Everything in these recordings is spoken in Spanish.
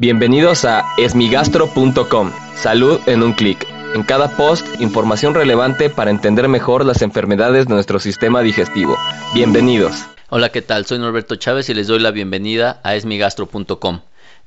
Bienvenidos a esmigastro.com. Salud en un clic. En cada post, información relevante para entender mejor las enfermedades de nuestro sistema digestivo. Bienvenidos. Hola, ¿qué tal? Soy Norberto Chávez y les doy la bienvenida a esmigastro.com.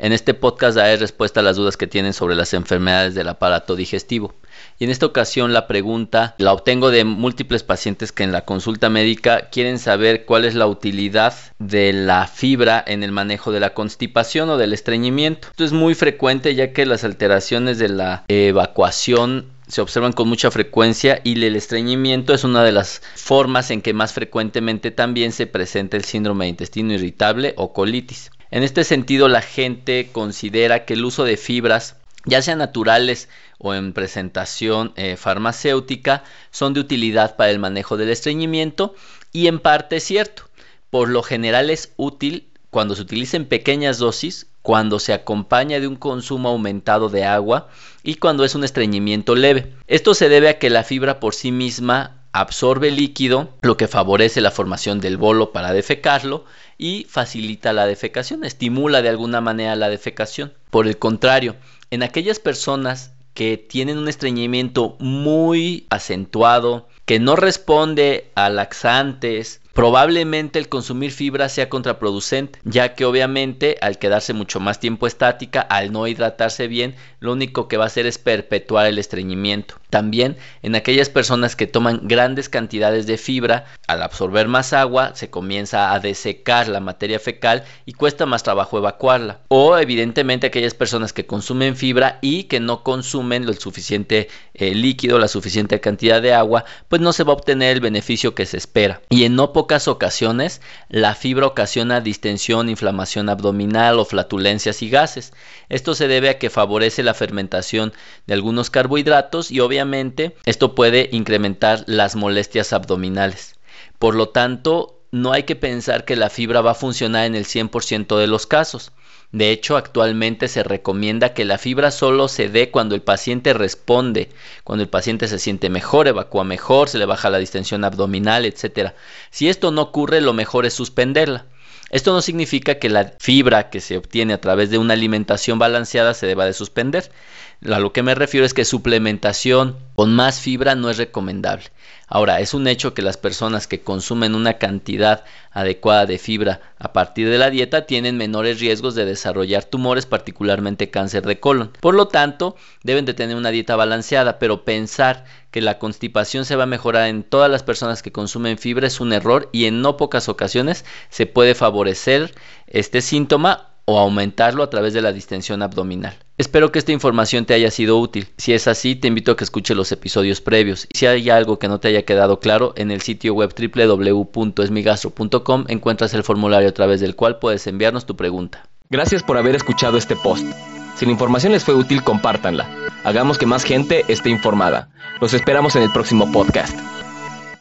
En este podcast daré respuesta a las dudas que tienen sobre las enfermedades del aparato digestivo. Y en esta ocasión la pregunta la obtengo de múltiples pacientes que en la consulta médica quieren saber cuál es la utilidad de la fibra en el manejo de la constipación o del estreñimiento. Esto es muy frecuente ya que las alteraciones de la evacuación se observan con mucha frecuencia y el estreñimiento es una de las formas en que más frecuentemente también se presenta el síndrome de intestino irritable o colitis. En este sentido, la gente considera que el uso de fibras ya sean naturales o en presentación eh, farmacéutica, son de utilidad para el manejo del estreñimiento y en parte es cierto. Por lo general es útil cuando se utiliza en pequeñas dosis, cuando se acompaña de un consumo aumentado de agua y cuando es un estreñimiento leve. Esto se debe a que la fibra por sí misma absorbe líquido, lo que favorece la formación del bolo para defecarlo y facilita la defecación, estimula de alguna manera la defecación. Por el contrario, en aquellas personas que tienen un estreñimiento muy acentuado, que no responde a laxantes, probablemente el consumir fibra sea contraproducente, ya que obviamente al quedarse mucho más tiempo estática, al no hidratarse bien, lo único que va a hacer es perpetuar el estreñimiento. También en aquellas personas que toman grandes cantidades de fibra, al absorber más agua, se comienza a desecar la materia fecal y cuesta más trabajo evacuarla. O evidentemente aquellas personas que consumen fibra y que no consumen lo suficiente eh, líquido, la suficiente cantidad de agua, pues no se va a obtener el beneficio que se espera. Y en no pocas ocasiones, la fibra ocasiona distensión, inflamación abdominal o flatulencias y gases. Esto se debe a que favorece la fermentación de algunos carbohidratos y obviamente esto puede incrementar las molestias abdominales. Por lo tanto, no hay que pensar que la fibra va a funcionar en el 100% de los casos. De hecho, actualmente se recomienda que la fibra solo se dé cuando el paciente responde, cuando el paciente se siente mejor, evacúa mejor, se le baja la distensión abdominal, etc. Si esto no ocurre, lo mejor es suspenderla. Esto no significa que la fibra que se obtiene a través de una alimentación balanceada se deba de suspender. A lo que me refiero es que suplementación con más fibra no es recomendable. Ahora, es un hecho que las personas que consumen una cantidad adecuada de fibra a partir de la dieta tienen menores riesgos de desarrollar tumores, particularmente cáncer de colon. Por lo tanto, deben de tener una dieta balanceada, pero pensar que la constipación se va a mejorar en todas las personas que consumen fibra es un error y en no pocas ocasiones se puede favorecer este síntoma o aumentarlo a través de la distensión abdominal. Espero que esta información te haya sido útil. Si es así, te invito a que escuches los episodios previos. Si hay algo que no te haya quedado claro, en el sitio web www.esmigastro.com encuentras el formulario a través del cual puedes enviarnos tu pregunta. Gracias por haber escuchado este post. Si la información les fue útil, compártanla. Hagamos que más gente esté informada. Los esperamos en el próximo podcast.